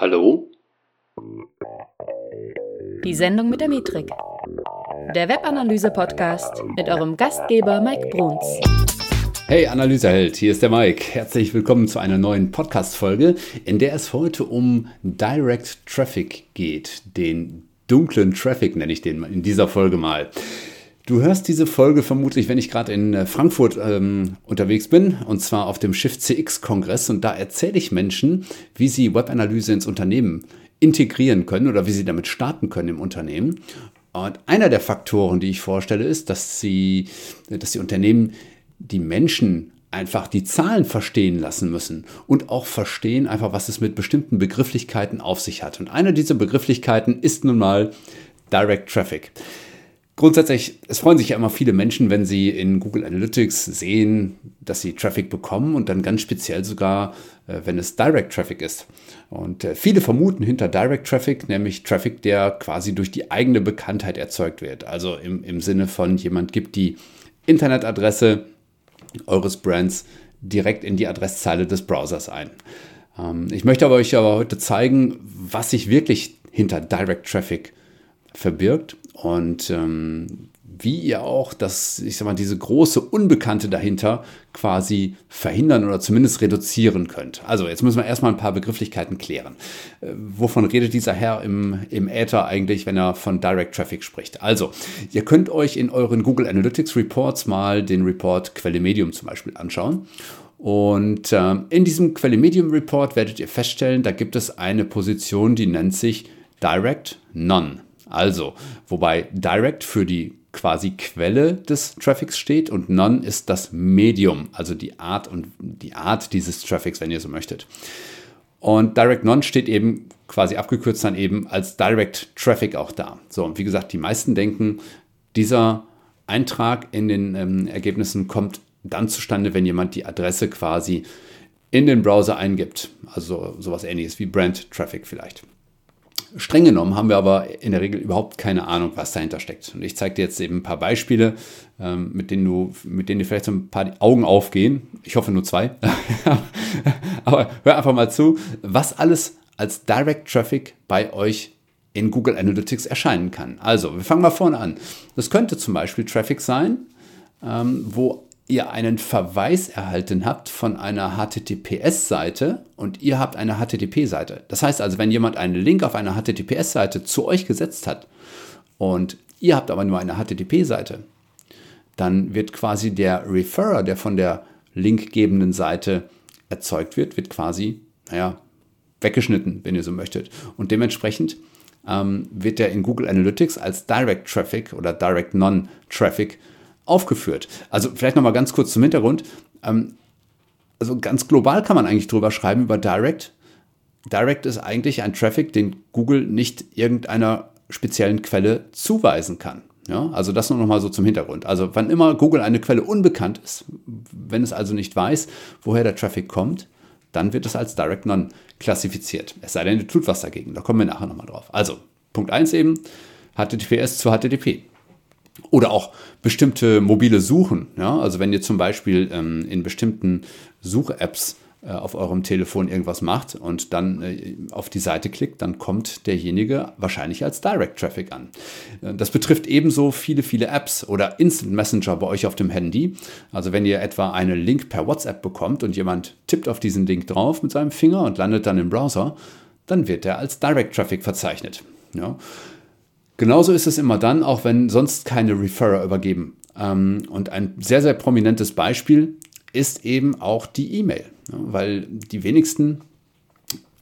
Hallo? Die Sendung mit der Metrik. Der Webanalyse-Podcast mit eurem Gastgeber Mike Bruns. Hey Analyseheld, hier ist der Mike. Herzlich willkommen zu einer neuen Podcast-Folge, in der es heute um Direct Traffic geht. Den dunklen Traffic nenne ich den in dieser Folge mal. Du hörst diese Folge vermutlich, wenn ich gerade in äh, Frankfurt ähm, unterwegs bin, und zwar auf dem Shift CX-Kongress. Und da erzähle ich Menschen, wie sie Webanalyse ins Unternehmen integrieren können oder wie sie damit starten können im Unternehmen. Und einer der Faktoren, die ich vorstelle, ist, dass, sie, dass die Unternehmen die Menschen einfach die Zahlen verstehen lassen müssen und auch verstehen einfach, was es mit bestimmten Begrifflichkeiten auf sich hat. Und eine dieser Begrifflichkeiten ist nun mal Direct Traffic. Grundsätzlich, es freuen sich ja immer viele Menschen, wenn sie in Google Analytics sehen, dass sie Traffic bekommen und dann ganz speziell sogar, äh, wenn es Direct Traffic ist. Und äh, viele vermuten hinter Direct Traffic, nämlich Traffic, der quasi durch die eigene Bekanntheit erzeugt wird. Also im, im Sinne von, jemand gibt die Internetadresse eures Brands direkt in die Adresszeile des Browsers ein. Ähm, ich möchte aber euch aber heute zeigen, was sich wirklich hinter Direct Traffic verbirgt und ähm, wie ihr auch das, ich sag mal, diese große Unbekannte dahinter quasi verhindern oder zumindest reduzieren könnt. Also jetzt müssen wir erstmal ein paar Begrifflichkeiten klären. Äh, wovon redet dieser Herr im, im Äther eigentlich, wenn er von Direct Traffic spricht? Also, ihr könnt euch in euren Google Analytics Reports mal den Report Quelle Medium zum Beispiel anschauen. Und äh, in diesem Quelle Medium Report werdet ihr feststellen, da gibt es eine Position, die nennt sich Direct None. Also, wobei Direct für die quasi Quelle des Traffics steht und None ist das Medium, also die Art und die Art dieses Traffics, wenn ihr so möchtet. Und Direct None steht eben quasi abgekürzt dann eben als Direct Traffic auch da. So, und wie gesagt, die meisten denken, dieser Eintrag in den ähm, Ergebnissen kommt dann zustande, wenn jemand die Adresse quasi in den Browser eingibt. Also sowas ähnliches wie Brand Traffic vielleicht. Streng genommen haben wir aber in der Regel überhaupt keine Ahnung, was dahinter steckt. Und ich zeige dir jetzt eben ein paar Beispiele, ähm, mit, denen du, mit denen dir vielleicht so ein paar Augen aufgehen. Ich hoffe nur zwei. aber hör einfach mal zu, was alles als Direct Traffic bei euch in Google Analytics erscheinen kann. Also, wir fangen mal vorne an. Das könnte zum Beispiel Traffic sein, ähm, wo ihr einen Verweis erhalten habt von einer HTTPS-Seite und ihr habt eine HTTP-Seite. Das heißt also, wenn jemand einen Link auf einer HTTPS-Seite zu euch gesetzt hat und ihr habt aber nur eine HTTP-Seite, dann wird quasi der Referrer, der von der linkgebenden Seite erzeugt wird, wird quasi, naja, weggeschnitten, wenn ihr so möchtet. Und dementsprechend ähm, wird der in Google Analytics als Direct Traffic oder Direct Non-Traffic aufgeführt. Also vielleicht nochmal ganz kurz zum Hintergrund. Ähm, also ganz global kann man eigentlich drüber schreiben über Direct. Direct ist eigentlich ein Traffic, den Google nicht irgendeiner speziellen Quelle zuweisen kann. Ja, also das nur noch mal so zum Hintergrund. Also wann immer Google eine Quelle unbekannt ist, wenn es also nicht weiß, woher der Traffic kommt, dann wird es als Direct None klassifiziert. Es sei denn, ihr tut was dagegen. Da kommen wir nachher nochmal drauf. Also Punkt 1 eben, HTTPS zu HTTP. Oder auch bestimmte mobile Suchen. Ja? Also wenn ihr zum Beispiel ähm, in bestimmten Such-Apps äh, auf eurem Telefon irgendwas macht und dann äh, auf die Seite klickt, dann kommt derjenige wahrscheinlich als Direct Traffic an. Äh, das betrifft ebenso viele, viele Apps oder Instant Messenger bei euch auf dem Handy. Also wenn ihr etwa einen Link per WhatsApp bekommt und jemand tippt auf diesen Link drauf mit seinem Finger und landet dann im Browser, dann wird er als Direct Traffic verzeichnet. Ja? Genauso ist es immer dann, auch wenn sonst keine Referrer übergeben. Ähm, und ein sehr, sehr prominentes Beispiel ist eben auch die E-Mail, weil die wenigsten,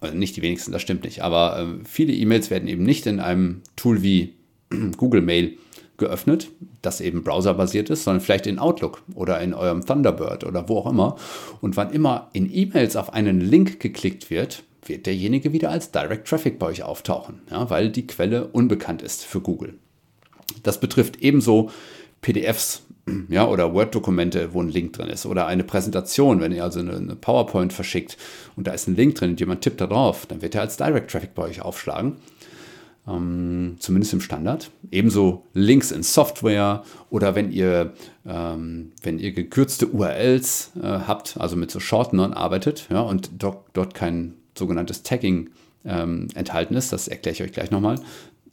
also nicht die wenigsten, das stimmt nicht, aber ähm, viele E-Mails werden eben nicht in einem Tool wie Google Mail geöffnet, das eben browserbasiert ist, sondern vielleicht in Outlook oder in eurem Thunderbird oder wo auch immer. Und wann immer in E-Mails auf einen Link geklickt wird, wird derjenige wieder als Direct Traffic bei euch auftauchen, ja, weil die Quelle unbekannt ist für Google. Das betrifft ebenso PDFs ja, oder Word-Dokumente, wo ein Link drin ist. Oder eine Präsentation, wenn ihr also eine, eine, PowerPoint verschickt und da ist ein Link drin und jemand tippt da drauf, dann wird er als Direct Traffic bei euch aufschlagen. Ähm, zumindest im Standard. Ebenso Links in Software oder wenn ihr, ähm, wenn ihr gekürzte URLs äh, habt, also mit so Shortenern arbeitet ja, und dort, dort kein sogenanntes Tagging ähm, enthalten ist. Das erkläre ich euch gleich nochmal.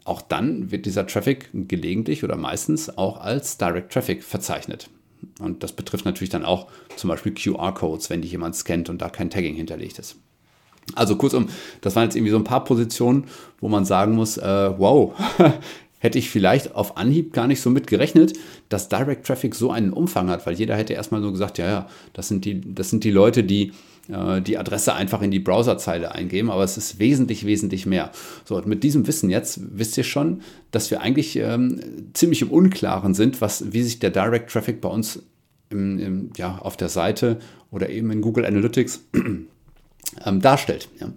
Auch dann wird dieser Traffic gelegentlich oder meistens auch als Direct Traffic verzeichnet. Und das betrifft natürlich dann auch zum Beispiel QR-Codes, wenn die jemand scannt und da kein Tagging hinterlegt ist. Also kurzum, das waren jetzt irgendwie so ein paar Positionen, wo man sagen muss, äh, wow, hätte ich vielleicht auf Anhieb gar nicht so mit gerechnet, dass Direct Traffic so einen Umfang hat, weil jeder hätte erstmal so gesagt, ja, ja, das sind die, das sind die Leute, die äh, die Adresse einfach in die Browserzeile eingeben, aber es ist wesentlich, wesentlich mehr. So, und mit diesem Wissen jetzt wisst ihr schon, dass wir eigentlich ähm, ziemlich im Unklaren sind, was, wie sich der Direct Traffic bei uns im, im, ja, auf der Seite oder eben in Google Analytics ähm, darstellt. Ja.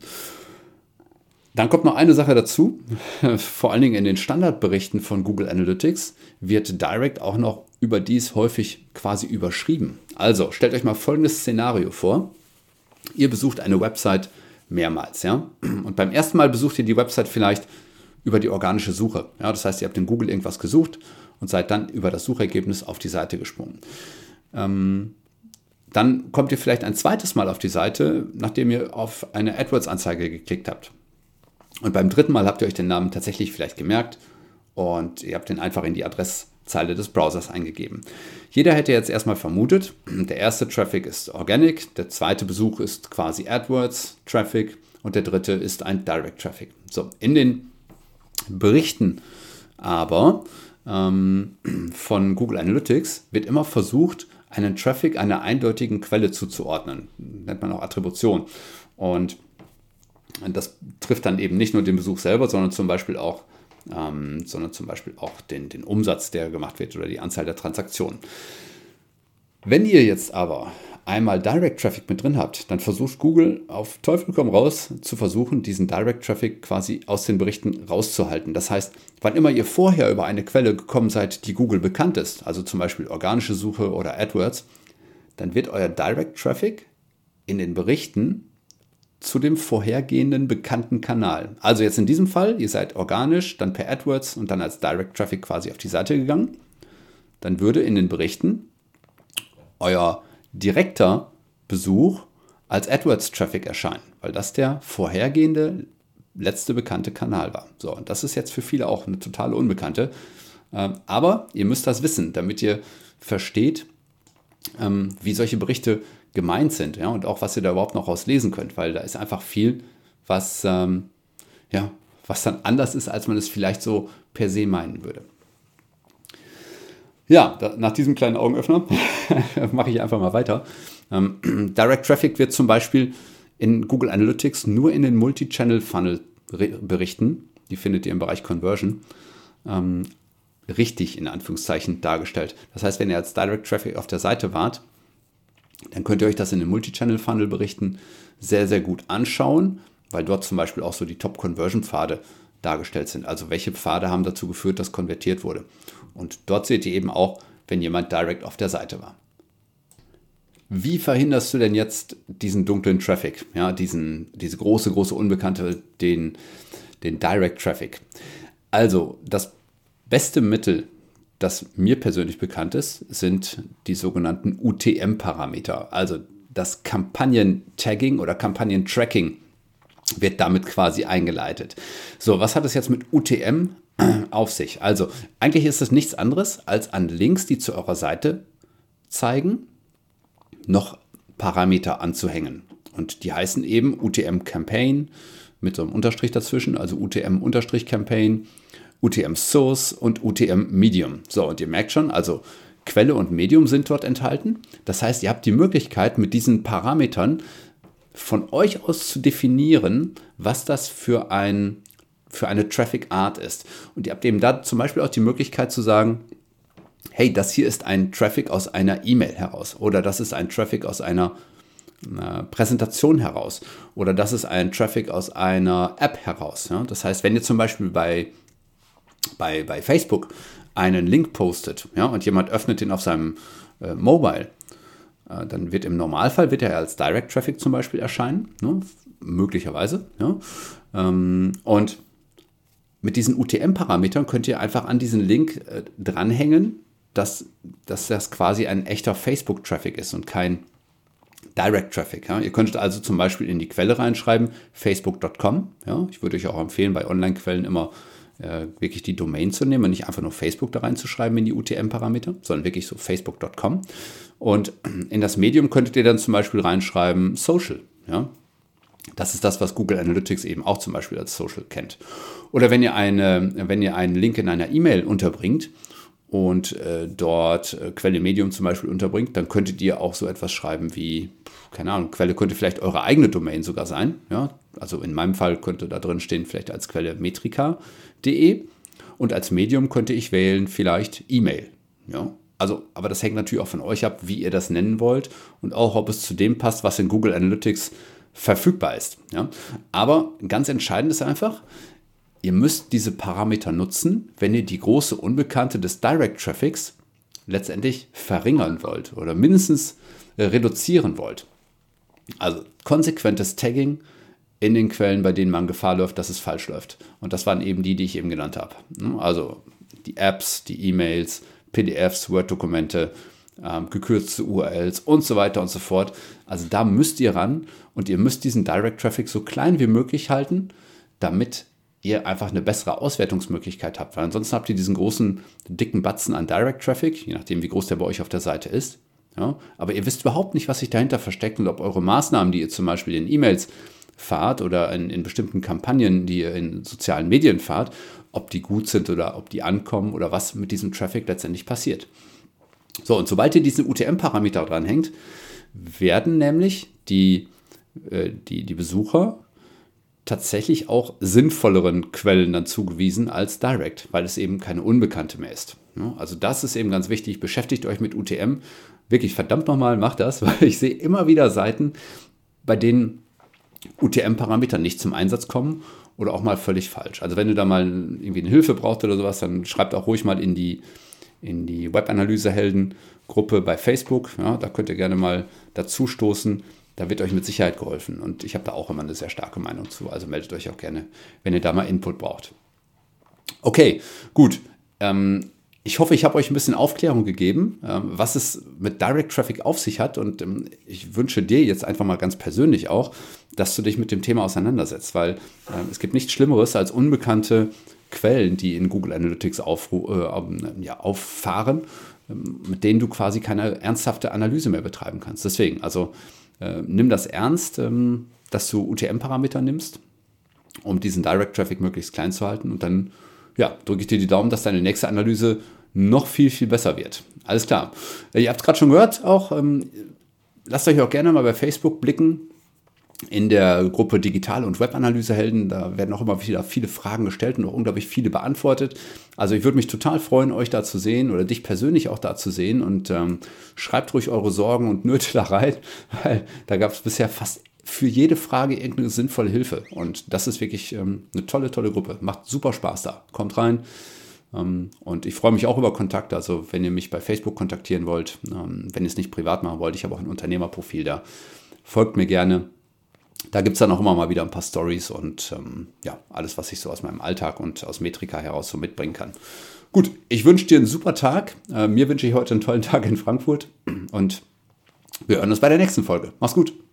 Dann kommt noch eine Sache dazu. Vor allen Dingen in den Standardberichten von Google Analytics wird Direct auch noch überdies häufig quasi überschrieben. Also stellt euch mal folgendes Szenario vor. Ihr besucht eine Website mehrmals, ja. Und beim ersten Mal besucht ihr die Website vielleicht über die organische Suche. Ja, das heißt, ihr habt in Google irgendwas gesucht und seid dann über das Suchergebnis auf die Seite gesprungen. Ähm, dann kommt ihr vielleicht ein zweites Mal auf die Seite, nachdem ihr auf eine AdWords-Anzeige geklickt habt. Und beim dritten Mal habt ihr euch den Namen tatsächlich vielleicht gemerkt und ihr habt den einfach in die Adresszeile des Browsers eingegeben. Jeder hätte jetzt erstmal vermutet, der erste Traffic ist Organic, der zweite Besuch ist quasi AdWords-Traffic und der dritte ist ein Direct Traffic. So, in den Berichten aber ähm, von Google Analytics wird immer versucht, einen Traffic einer eindeutigen Quelle zuzuordnen. Nennt man auch Attribution. Und das trifft dann eben nicht nur den Besuch selber, sondern zum Beispiel auch, ähm, sondern zum Beispiel auch den, den Umsatz, der gemacht wird oder die Anzahl der Transaktionen. Wenn ihr jetzt aber einmal Direct Traffic mit drin habt, dann versucht Google auf Teufel komm raus zu versuchen, diesen Direct Traffic quasi aus den Berichten rauszuhalten. Das heißt, wann immer ihr vorher über eine Quelle gekommen seid, die Google bekannt ist, also zum Beispiel organische Suche oder AdWords, dann wird euer Direct Traffic in den Berichten zu dem vorhergehenden bekannten Kanal. Also jetzt in diesem Fall, ihr seid organisch, dann per AdWords und dann als Direct Traffic quasi auf die Seite gegangen, dann würde in den Berichten euer direkter Besuch als AdWords-Traffic erscheinen, weil das der vorhergehende letzte bekannte Kanal war. So, und das ist jetzt für viele auch eine totale Unbekannte. Ähm, aber ihr müsst das wissen, damit ihr versteht, ähm, wie solche Berichte gemeint sind ja, und auch was ihr da überhaupt noch rauslesen könnt, weil da ist einfach viel, was, ähm, ja, was dann anders ist, als man es vielleicht so per se meinen würde. Ja, da, nach diesem kleinen Augenöffner mache ich einfach mal weiter. Ähm, Direct Traffic wird zum Beispiel in Google Analytics nur in den Multi-Channel-Funnel berichten. Die findet ihr im Bereich Conversion. Ähm, richtig in Anführungszeichen dargestellt. Das heißt, wenn ihr als Direct Traffic auf der Seite wart, dann könnt ihr euch das in den Multi-Channel-Funnel berichten sehr, sehr gut anschauen, weil dort zum Beispiel auch so die Top-Conversion-Pfade dargestellt sind. Also welche Pfade haben dazu geführt, dass konvertiert wurde. Und dort seht ihr eben auch, wenn jemand direkt auf der Seite war. Wie verhinderst du denn jetzt diesen dunklen Traffic, ja, diesen, diese große, große Unbekannte, den, den Direct Traffic? Also, das beste Mittel, das mir persönlich bekannt ist, sind die sogenannten UTM-Parameter, also das Kampagnen-Tagging oder Kampagnen-Tracking wird damit quasi eingeleitet. So, was hat es jetzt mit UTM auf sich? Also, eigentlich ist es nichts anderes, als an Links, die zu eurer Seite zeigen, noch Parameter anzuhängen. Und die heißen eben UTM Campaign mit so einem Unterstrich dazwischen, also UTM Campaign, UTM Source und UTM Medium. So, und ihr merkt schon, also Quelle und Medium sind dort enthalten. Das heißt, ihr habt die Möglichkeit, mit diesen Parametern von euch aus zu definieren, was das für, ein, für eine Traffic Art ist. Und ihr habt eben da zum Beispiel auch die Möglichkeit zu sagen, hey, das hier ist ein Traffic aus einer E-Mail heraus oder das ist ein Traffic aus einer äh, Präsentation heraus oder das ist ein Traffic aus einer App heraus. Ja? Das heißt, wenn ihr zum Beispiel bei, bei, bei Facebook einen Link postet ja, und jemand öffnet den auf seinem äh, Mobile, äh, dann wird im Normalfall wird er als Direct Traffic zum Beispiel erscheinen, ne? möglicherweise. Ja? Ähm, und mit diesen UTM-Parametern könnt ihr einfach an diesen Link äh, dranhängen, dass, dass das quasi ein echter Facebook-Traffic ist und kein Direct Traffic. Ja. Ihr könntet also zum Beispiel in die Quelle reinschreiben, facebook.com. Ja. Ich würde euch auch empfehlen, bei Online-Quellen immer äh, wirklich die Domain zu nehmen und nicht einfach nur Facebook da reinzuschreiben in die UTM-Parameter, sondern wirklich so facebook.com. Und in das Medium könntet ihr dann zum Beispiel reinschreiben Social. Ja. Das ist das, was Google Analytics eben auch zum Beispiel als Social kennt. Oder wenn ihr, eine, wenn ihr einen Link in einer E-Mail unterbringt und äh, dort äh, Quelle Medium zum Beispiel unterbringt, dann könntet ihr auch so etwas schreiben wie, keine Ahnung, Quelle könnte vielleicht eure eigene Domain sogar sein. Ja? Also in meinem Fall könnte da drin stehen vielleicht als Quelle metrika.de und als Medium könnte ich wählen vielleicht E-Mail. Ja? Also, aber das hängt natürlich auch von euch ab, wie ihr das nennen wollt und auch, ob es zu dem passt, was in Google Analytics verfügbar ist. Ja? Aber ganz entscheidend ist einfach, ihr müsst diese Parameter nutzen, wenn ihr die große Unbekannte des Direct Traffics letztendlich verringern wollt oder mindestens äh, reduzieren wollt. Also konsequentes Tagging in den Quellen, bei denen man Gefahr läuft, dass es falsch läuft. Und das waren eben die, die ich eben genannt habe. Also die Apps, die E-Mails, PDFs, Word-Dokumente, ähm, gekürzte URLs und so weiter und so fort. Also da müsst ihr ran und ihr müsst diesen Direct Traffic so klein wie möglich halten, damit ihr einfach eine bessere Auswertungsmöglichkeit habt. Weil ansonsten habt ihr diesen großen, dicken Batzen an Direct Traffic, je nachdem, wie groß der bei euch auf der Seite ist. Ja, aber ihr wisst überhaupt nicht, was sich dahinter versteckt und ob eure Maßnahmen, die ihr zum Beispiel in E-Mails fahrt oder in, in bestimmten Kampagnen, die ihr in sozialen Medien fahrt, ob die gut sind oder ob die ankommen oder was mit diesem Traffic letztendlich passiert. So, und sobald ihr diesen UTM-Parameter dranhängt, werden nämlich die, äh, die, die Besucher tatsächlich auch sinnvolleren Quellen dann zugewiesen als Direct, weil es eben keine Unbekannte mehr ist. Also das ist eben ganz wichtig. Beschäftigt euch mit UTM. Wirklich verdammt nochmal, macht das, weil ich sehe immer wieder Seiten, bei denen UTM-Parameter nicht zum Einsatz kommen oder auch mal völlig falsch. Also wenn du da mal irgendwie eine Hilfe brauchst oder sowas, dann schreibt auch ruhig mal in die, in die Webanalyse-Helden-Gruppe bei Facebook. Ja, da könnt ihr gerne mal dazu stoßen. Da wird euch mit Sicherheit geholfen. Und ich habe da auch immer eine sehr starke Meinung zu. Also meldet euch auch gerne, wenn ihr da mal Input braucht. Okay, gut. Ähm, ich hoffe, ich habe euch ein bisschen Aufklärung gegeben, ähm, was es mit Direct Traffic auf sich hat. Und ähm, ich wünsche dir jetzt einfach mal ganz persönlich auch, dass du dich mit dem Thema auseinandersetzt, weil ähm, es gibt nichts Schlimmeres als unbekannte Quellen, die in Google Analytics aufru äh, ja, auffahren, mit denen du quasi keine ernsthafte Analyse mehr betreiben kannst. Deswegen, also äh, nimm das ernst, ähm, dass du UTM-Parameter nimmst, um diesen Direct Traffic möglichst klein zu halten und dann ja, drücke ich dir die Daumen, dass deine nächste Analyse noch viel, viel besser wird. Alles klar. Äh, ihr habt es gerade schon gehört, auch ähm, lasst euch auch gerne mal bei Facebook blicken. In der Gruppe Digital- und Webanalysehelden, da werden auch immer wieder viele Fragen gestellt und auch unglaublich viele beantwortet. Also ich würde mich total freuen, euch da zu sehen oder dich persönlich auch da zu sehen und ähm, schreibt ruhig eure Sorgen und Nöte da rein, weil da gab es bisher fast für jede Frage irgendeine sinnvolle Hilfe. Und das ist wirklich ähm, eine tolle, tolle Gruppe. Macht super Spaß da. Kommt rein. Ähm, und ich freue mich auch über Kontakte. Also wenn ihr mich bei Facebook kontaktieren wollt, ähm, wenn ihr es nicht privat machen wollt, ich habe auch ein Unternehmerprofil da. Folgt mir gerne. Da gibt es dann auch immer mal wieder ein paar Stories und ähm, ja, alles, was ich so aus meinem Alltag und aus Metrika heraus so mitbringen kann. Gut, ich wünsche dir einen super Tag. Äh, mir wünsche ich heute einen tollen Tag in Frankfurt und wir hören uns bei der nächsten Folge. Mach's gut.